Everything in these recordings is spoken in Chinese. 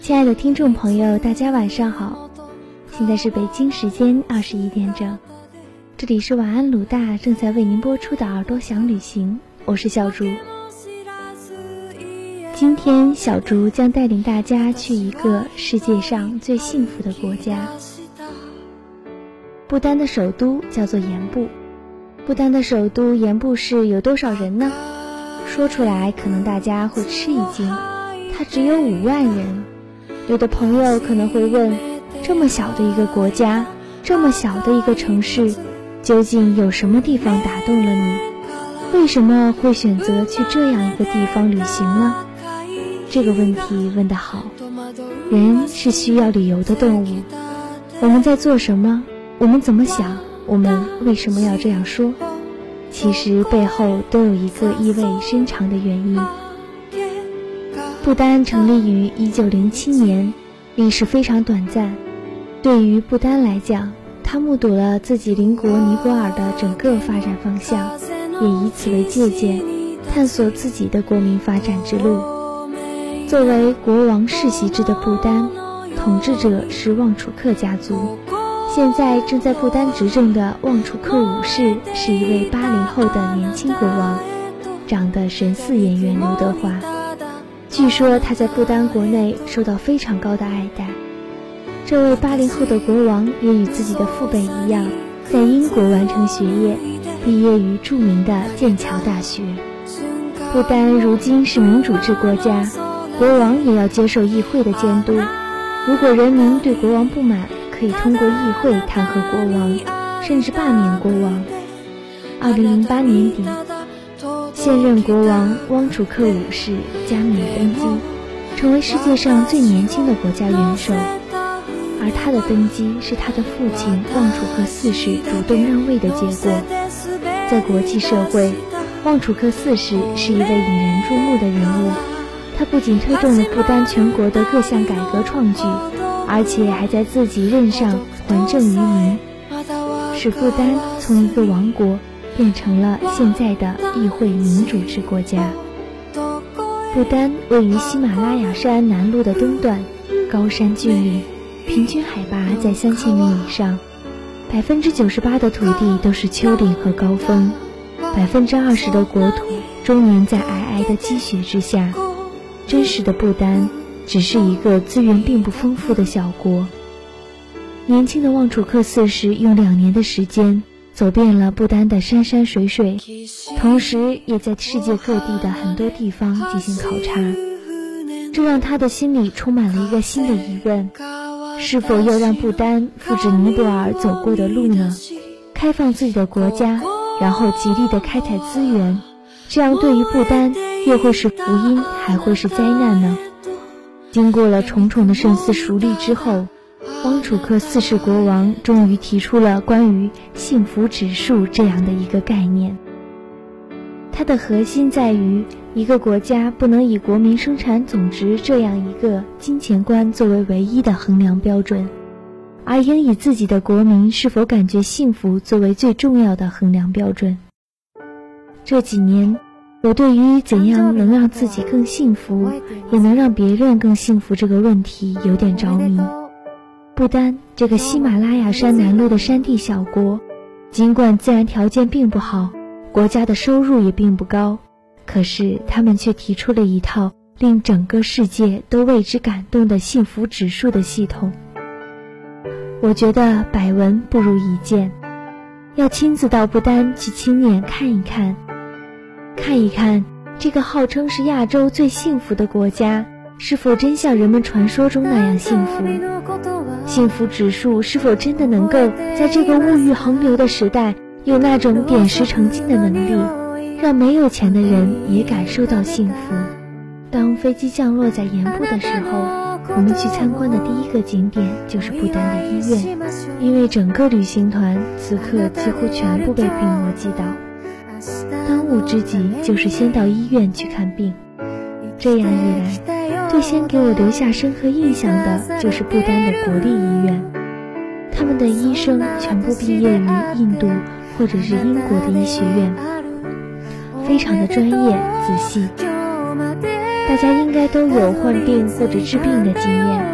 亲爱的听众朋友，大家晚上好，现在是北京时间二十一点整，这里是晚安鲁大正在为您播出的耳朵想旅行，我是小竹。今天小竹将带领大家去一个世界上最幸福的国家。不丹的首都叫做盐布，不丹的首都盐布市有多少人呢？说出来可能大家会吃一惊，它只有五万人。有的朋友可能会问：这么小的一个国家，这么小的一个城市，究竟有什么地方打动了你？为什么会选择去这样一个地方旅行呢？这个问题问得好。人是需要理由的动物。我们在做什么？我们怎么想？我们为什么要这样说？其实背后都有一个意味深长的原因。不丹成立于一九零七年，历史非常短暂。对于不丹来讲，他目睹了自己邻国尼泊尔的整个发展方向，也以此为借鉴，探索自己的国民发展之路。作为国王世袭制的不丹，统治者是旺楚克家族。现在正在不丹执政的旺楚克五世是一位八零后的年轻国王，长得神似演员刘德华。据说他在不丹国内受到非常高的爱戴。这位八零后的国王也与自己的父辈一样，在英国完成学业，毕业于著名的剑桥大学。不丹如今是民主制国家，国王也要接受议会的监督。如果人民对国王不满，可以通过议会弹劾国王，甚至罢免国王。二零零八年底。现任国王汪楚克五世加冕登基，成为世界上最年轻的国家元首。而他的登基是他的父亲汪楚克四世主动让位的结果。在国际社会，汪楚克四世是一位引人注目的人物。他不仅推动了不丹全国的各项改革创举，而且还在自己任上还政于民，使不丹从一个王国。变成了现在的议会民主制国家。不丹位于喜马拉雅山南麓的东段，高山峻岭，平均海拔在三千米以上，百分之九十八的土地都是丘陵和高峰，百分之二十的国土终年在皑皑的积雪之下。真实的不丹只是一个资源并不丰富的小国。年轻的旺楚克四世用两年的时间。走遍了不丹的山山水水，同时也在世界各地的很多地方进行考察，这让他的心里充满了一个新的疑问：是否要让不丹复制尼泊尔走过的路呢？开放自己的国家，然后极力的开采资源，这样对于不丹又会是福音，还会是灾难呢？经过了重重的深思熟虑之后。汪楚克四世国王终于提出了关于幸福指数这样的一个概念。它的核心在于，一个国家不能以国民生产总值这样一个金钱观作为唯一的衡量标准，而应以自己的国民是否感觉幸福作为最重要的衡量标准。这几年，我对于怎样能让自己更幸福，也能让别人更幸福这个问题有点着迷。不丹这个喜马拉雅山南麓的山地小国，尽管自然条件并不好，国家的收入也并不高，可是他们却提出了一套令整个世界都为之感动的幸福指数的系统。我觉得百闻不如一见，要亲自到不丹去亲眼看一看，看一看这个号称是亚洲最幸福的国家，是否真像人们传说中那样幸福。幸福指数是否真的能够在这个物欲横流的时代，有那种点石成金的能力，让没有钱的人也感受到幸福？当飞机降落在盐部的时候，我们去参观的第一个景点就是不丹的医院，因为整个旅行团此刻几乎全部被病魔击倒。当务之急就是先到医院去看病，这样一来。最先给我留下深刻印象的就是不丹的国立医院，他们的医生全部毕业于印度或者是英国的医学院，非常的专业仔细。大家应该都有患病或者治病的经验，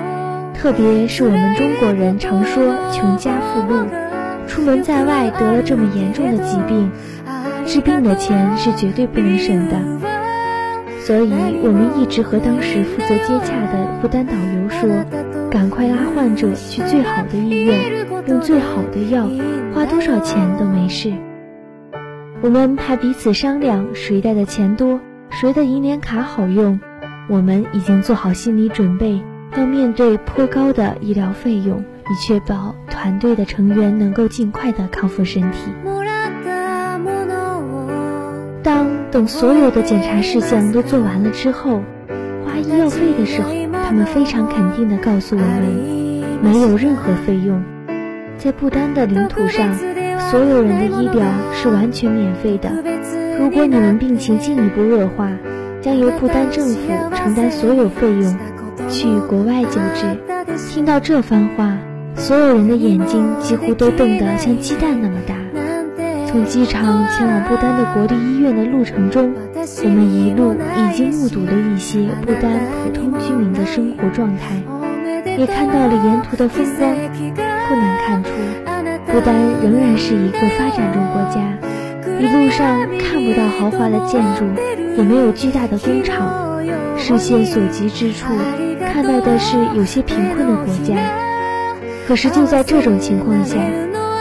特别是我们中国人常说穷家富路，出门在外得了这么严重的疾病，治病的钱是绝对不能省的。所以我们一直和当时负责接洽的不丹导游说，赶快拉患者去最好的医院，用最好的药，花多少钱都没事。我们还彼此商量谁带的钱多。谁的银联卡好用？我们已经做好心理准备，要面对颇高的医疗费用，以确保团队的成员能够尽快的康复身体。当等所有的检查事项都做完了之后，花医药费的时候，他们非常肯定的告诉我们，没有任何费用。在不丹的领土上，所有人的医疗是完全免费的。如果你们病情进一步恶化，将由不丹政府承担所有费用，去国外救治。听到这番话，所有人的眼睛几乎都瞪得像鸡蛋那么大。从机场前往不丹的国立医院的路程中，我们一路已经目睹了一些不丹普通居民的生活状态，也看到了沿途的风光。不难看出，不丹仍然是一个发展中国家。一路上看不到豪华的建筑，也没有巨大的工厂，视线所及之处，看到的是有些贫困的国家。可是就在这种情况下，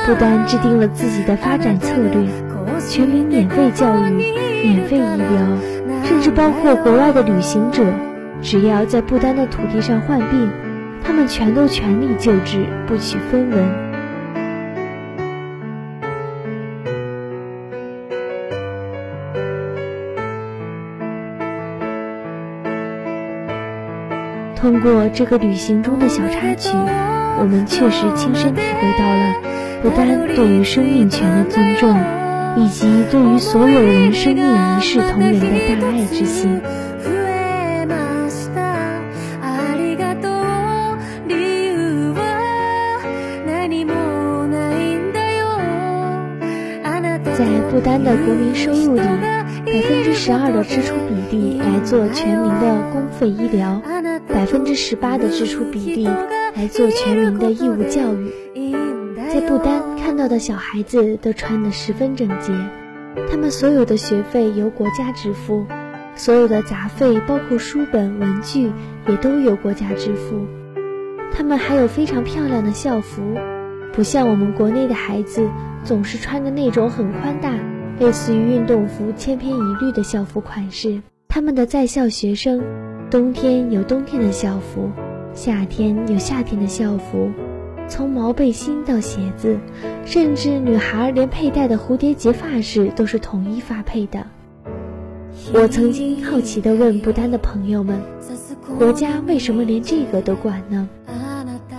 不丹制定了自己的发展策略，全民免费教育、免费医疗，甚至包括国外的旅行者，只要在不丹的土地上患病，他们全都全力救治，不取分文。通过这个旅行中的小插曲，我们确实亲身体会到了不丹对于生命权的尊重，以及对于所有人生命一视同仁的大爱之心。在不丹的国民收入里，百分之十二的支出比例来做全民的公费医疗。百分之十八的支出比例来做全民的义务教育，在不丹看到的小孩子都穿得十分整洁，他们所有的学费由国家支付，所有的杂费包括书本、文具也都由国家支付。他们还有非常漂亮的校服，不像我们国内的孩子总是穿着那种很宽大、类似于运动服、千篇一律的校服款式。他们的在校学生。冬天有冬天的校服，夏天有夏天的校服，从毛背心到鞋子，甚至女孩连佩戴的蝴蝶结发饰都是统一发配的。我曾经好奇地问不丹的朋友们，国家为什么连这个都管呢？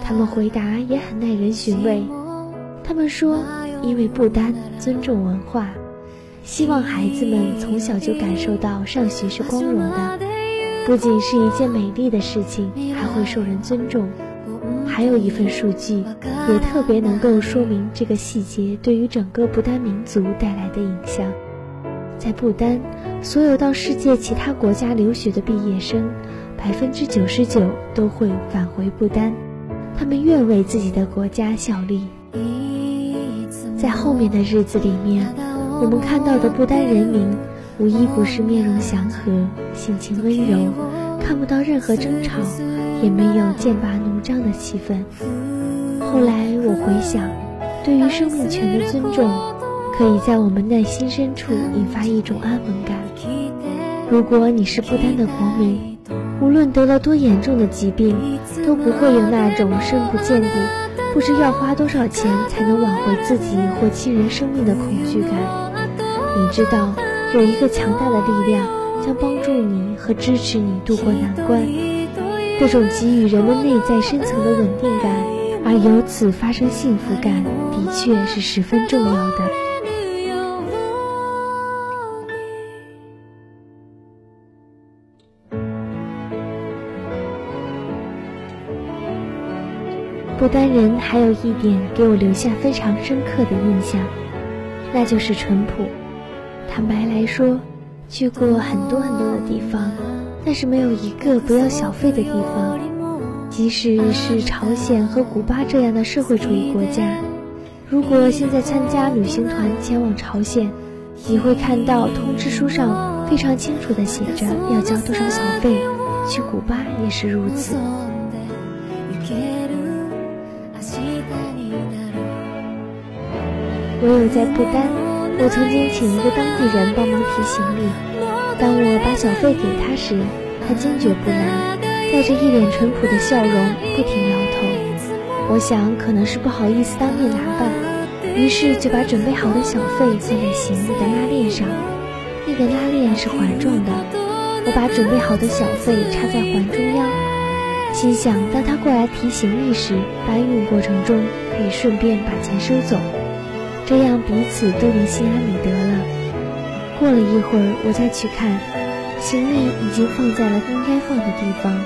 他们回答也很耐人寻味，他们说，因为不丹尊重文化，希望孩子们从小就感受到上学是光荣的。不仅是一件美丽的事情，还会受人尊重。还有一份数据，也特别能够说明这个细节对于整个不丹民族带来的影响。在不丹，所有到世界其他国家留学的毕业生，百分之九十九都会返回不丹，他们愿为自己的国家效力。在后面的日子里面，我们看到的不丹人民。无一不是面容祥和、性情温柔，看不到任何争吵，也没有剑拔弩张的气氛。后来我回想，对于生命权的尊重，可以在我们内心深处引发一种安稳感。如果你是不丹的国民，无论得了多严重的疾病，都不会有那种深不见底、不知要花多少钱才能挽回自己或亲人生命的恐惧感。你知道。有一个强大的力量将帮助你和支持你度过难关，这种给予人们内在深层的稳定感，而由此发生幸福感，的确是十分重要的。不丹人还有一点给我留下非常深刻的印象，那就是淳朴。坦白来说，去过很多很多的地方，但是没有一个不要小费的地方。即使是朝鲜和古巴这样的社会主义国家，如果现在参加旅行团前往朝鲜，你会看到通知书上非常清楚的写着要交多少小费。去古巴也是如此。我有在不丹，我曾经请一个当地人帮忙提行李。当我把小费给他时，他坚决不拿，带着一脸淳朴的笑容，不停摇头。我想可能是不好意思当面拿吧，于是就把准备好的小费放在行李的拉链上。那个拉链是环状的，我把准备好的小费插在环中央，心想当他过来提行李时，搬运过程中可以顺便把钱收走。这样彼此都能心安理得了。过了一会儿，我再去看，行李已经放在了应该放的地方，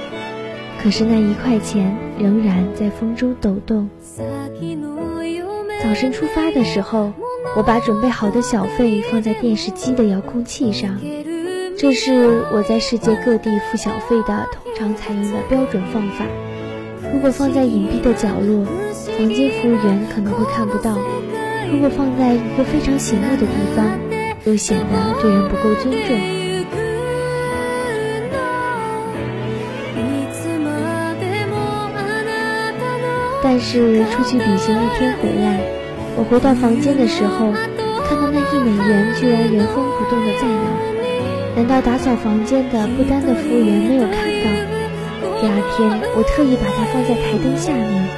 可是那一块钱仍然在风中抖动。早晨出发的时候，我把准备好的小费放在电视机的遥控器上，这是我在世界各地付小费的通常采用的标准方法。如果放在隐蔽的角落，房间服务员可能会看不到。如果放在一个非常醒目的地方，又显得对人不够尊重。但是出去旅行一天回来，我回到房间的时候，看到那一美元居然原封不动的在那。难道打扫房间的不丹的服务员没有看到？第二天，我特意把它放在台灯下面，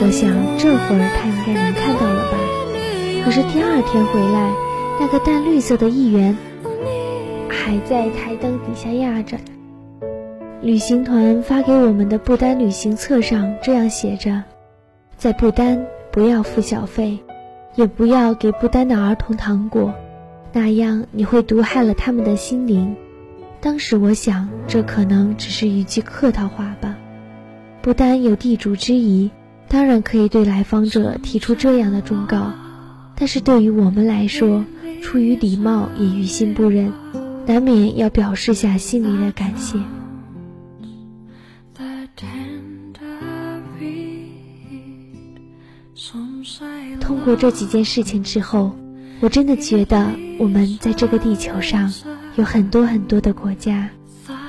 我想这会儿他应该能看到了吧。可是第二天回来，那个淡绿色的一元还在台灯底下压着。旅行团发给我们的不丹旅行册上这样写着：在不丹不要付小费，也不要给不丹的儿童糖果，那样你会毒害了他们的心灵。当时我想，这可能只是一句客套话吧。不丹有地主之谊，当然可以对来访者提出这样的忠告。但是对于我们来说，出于礼貌也于心不忍，难免要表示下心里的感谢。通过这几件事情之后，我真的觉得我们在这个地球上有很多很多的国家，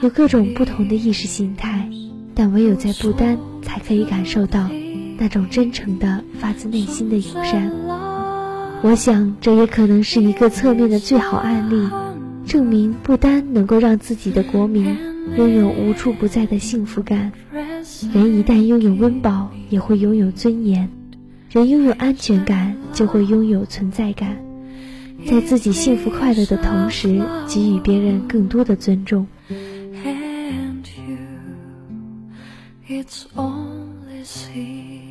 有各种不同的意识形态，但唯有在不丹才可以感受到那种真诚的、发自内心的友善。我想，这也可能是一个侧面的最好案例，证明不单能够让自己的国民拥有无处不在的幸福感。人一旦拥有温饱，也会拥有尊严；人拥有安全感，就会拥有存在感。在自己幸福快乐的同时，给予别人更多的尊重。And you, it's only see.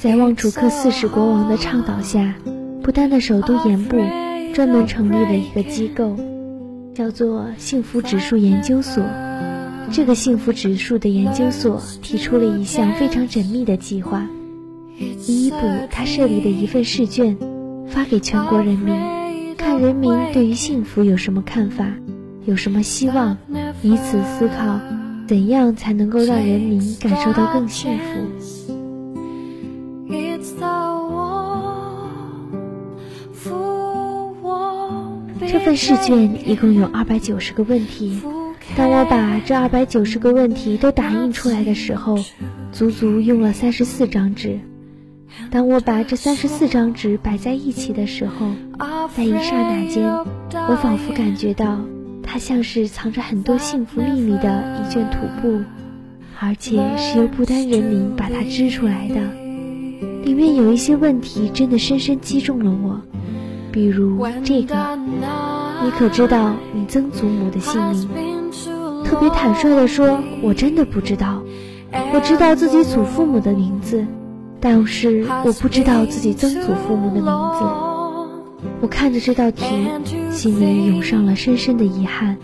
在旺楚克四世国王的倡导下，不丹的首都盐部专门成立了一个机构，叫做幸福指数研究所。这个幸福指数的研究所提出了一项非常缜密的计划。第一步，他设立了一份试卷，发给全国人民，看人民对于幸福有什么看法，有什么希望，以此思考怎样才能够让人民感受到更幸福。这份试卷一共有二百九十个问题。当我把这二百九十个问题都打印出来的时候，足足用了三十四张纸。当我把这三十四张纸摆在一起的时候，在一刹那间，我仿佛感觉到它像是藏着很多幸福秘密的一卷土布，而且是由不丹人民把它织出来的。里面有一些问题真的深深击中了我。比如这个，你可知道你曾祖母的姓名？特别坦率地说，我真的不知道。我知道自己祖父母的名字，但是我不知道自己曾祖父母的名字。我看着这道题，心里涌上了深深的遗憾。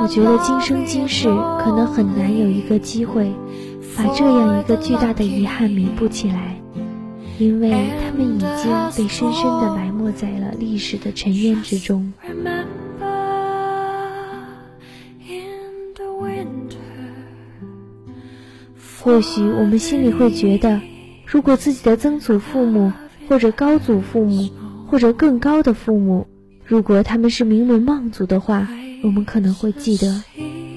我觉得今生今世可能很难有一个机会，把这样一个巨大的遗憾弥补起来。因为他们已经被深深地埋没在了历史的尘烟之中。或许我们心里会觉得，如果自己的曾祖父母或者高祖父母或者更高的父母，如果他们是名门望族的话，我们可能会记得；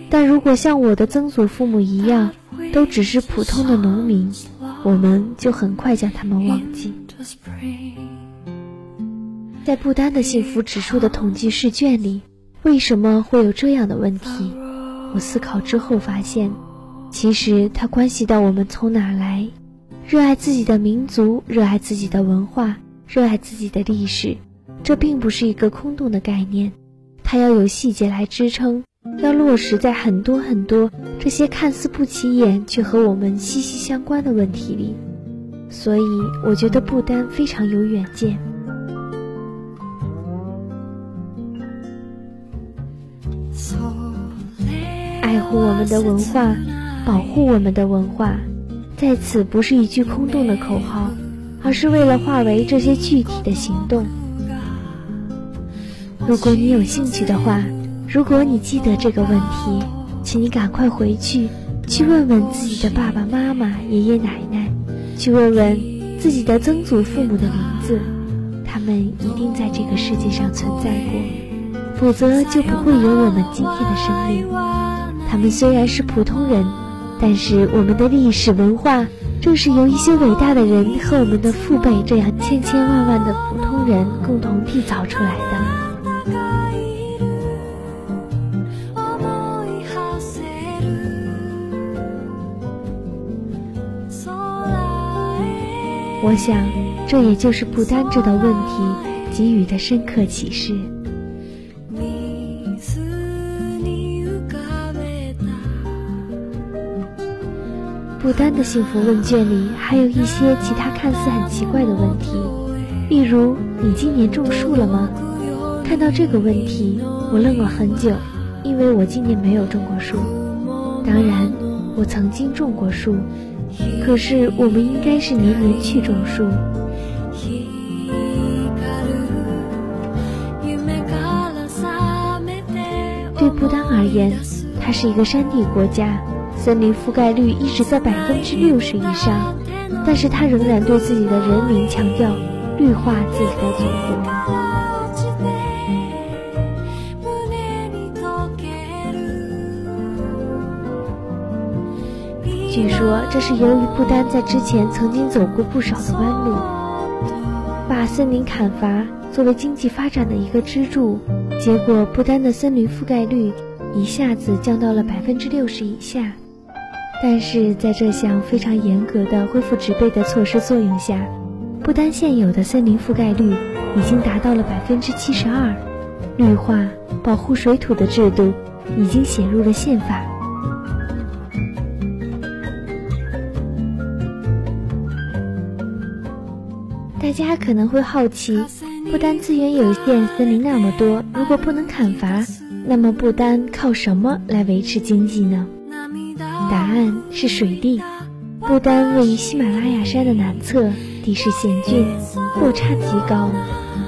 但如果像我的曾祖父母一样，都只是普通的农民，我们就很快将他们忘记。在不丹的幸福指数的统计试卷里，为什么会有这样的问题？我思考之后发现。其实它关系到我们从哪来，热爱自己的民族，热爱自己的文化，热爱自己的历史。这并不是一个空洞的概念，它要有细节来支撑，要落实在很多很多这些看似不起眼却和我们息息相关的问题里。所以，我觉得不丹非常有远见，爱护我们的文化。保护我们的文化，在此不是一句空洞的口号，而是为了化为这些具体的行动。如果你有兴趣的话，如果你记得这个问题，请你赶快回去，去问问自己的爸爸妈妈、爷爷奶奶，去问问自己的曾祖父母的名字，他们一定在这个世界上存在过，否则就不会有我们今天的生命。他们虽然是普通人。但是我们的历史文化，正是由一些伟大的人和我们的父辈这样千千万万的普通人共同缔造出来的。我想，这也就是不丹这道问题给予的深刻启示。不丹的幸福问卷里还有一些其他看似很奇怪的问题，例如你今年种树了吗？看到这个问题，我愣了很久，因为我今年没有种过树。当然，我曾经种过树，可是我们应该是年年去种树。对不丹而言，它是一个山地国家。森林覆盖率一直在百分之六十以上，但是它仍然对自己的人民强调绿化自己的祖国。据说这是由于不丹在之前曾经走过不少的弯路，把森林砍伐作为经济发展的一个支柱，结果不丹的森林覆盖率一下子降到了百分之六十以下。但是在这项非常严格的恢复植被的措施作用下，不丹现有的森林覆盖率已经达到了百分之七十二，绿化保护水土的制度已经写入了宪法。大家可能会好奇，不丹资源有限，森林那么多，如果不能砍伐，那么不丹靠什么来维持经济呢？答案是水利。不丹位于喜马拉雅山的南侧，地势险峻，落差极高，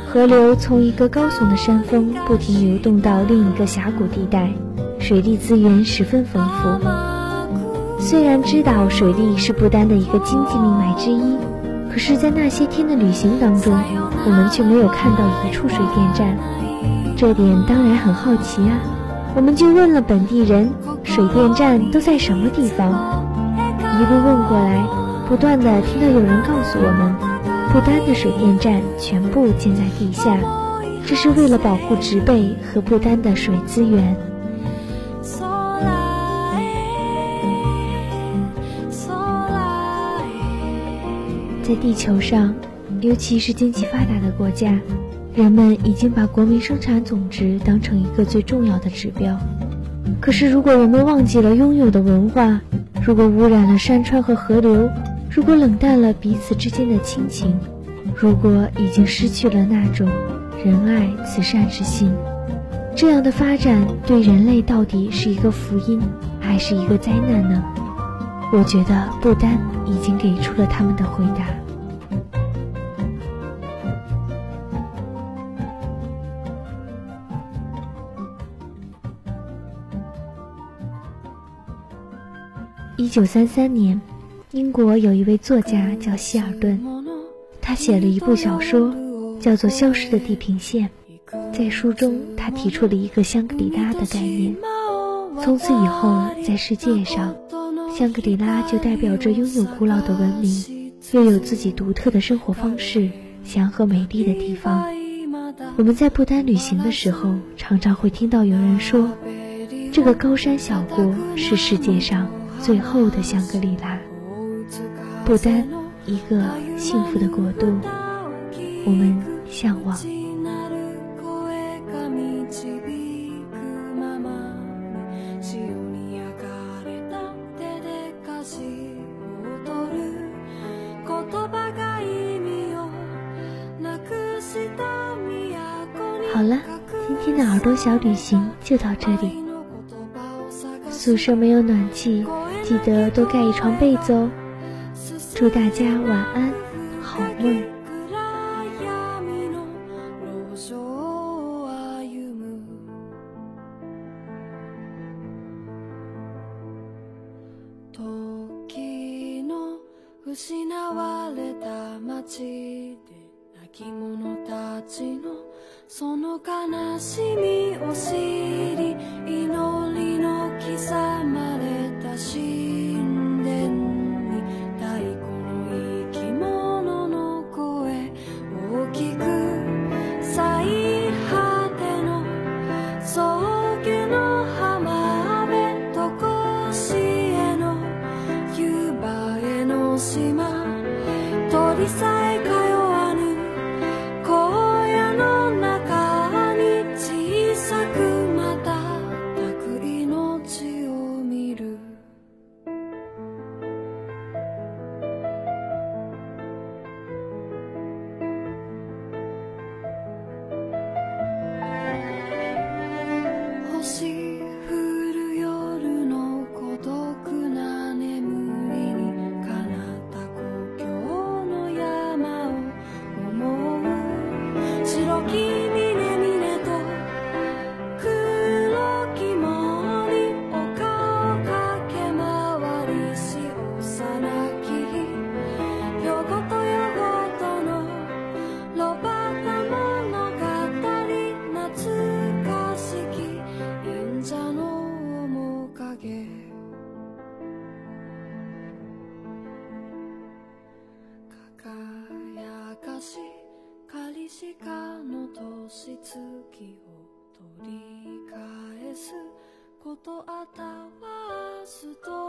河流从一个高耸的山峰不停流动到另一个峡谷地带，水利资源十分丰富。虽然知道水利是不丹的一个经济命脉之一，可是，在那些天的旅行当中，我们却没有看到一处水电站，这点当然很好奇啊。我们就问了本地人。水电站都在什么地方？一路问过来，不断的听到有人告诉我们，不丹的水电站全部建在地下，这是为了保护植被和不丹的水资源。在地球上，尤其是经济发达的国家，人们已经把国民生产总值当成一个最重要的指标。可是，如果人们忘记了拥有的文化，如果污染了山川和河流，如果冷淡了彼此之间的亲情，如果已经失去了那种仁爱慈善之心，这样的发展对人类到底是一个福音，还是一个灾难呢？我觉得不丹已经给出了他们的回答。一九三三年英国有一位作家叫希尔顿他写了一部小说叫做消失的地平线在书中他提出了一个香格里拉的概念。从此以后在世界上香格里拉就代表着拥有古老的文明，又有自己独特的生活方式、祥和美丽的地方。我们在不丹旅行的时候，常常会听到有人说，这个高山小国是世界上最后的香格里拉。不丹，一个幸福的国度，我们向往。就到这里。宿舍没有暖气，记得多盖一床被子哦。祝大家晚安，好梦。き者たちの その悲しみを知り祈りの刻まれたし星月を取り返す。ことあたわすと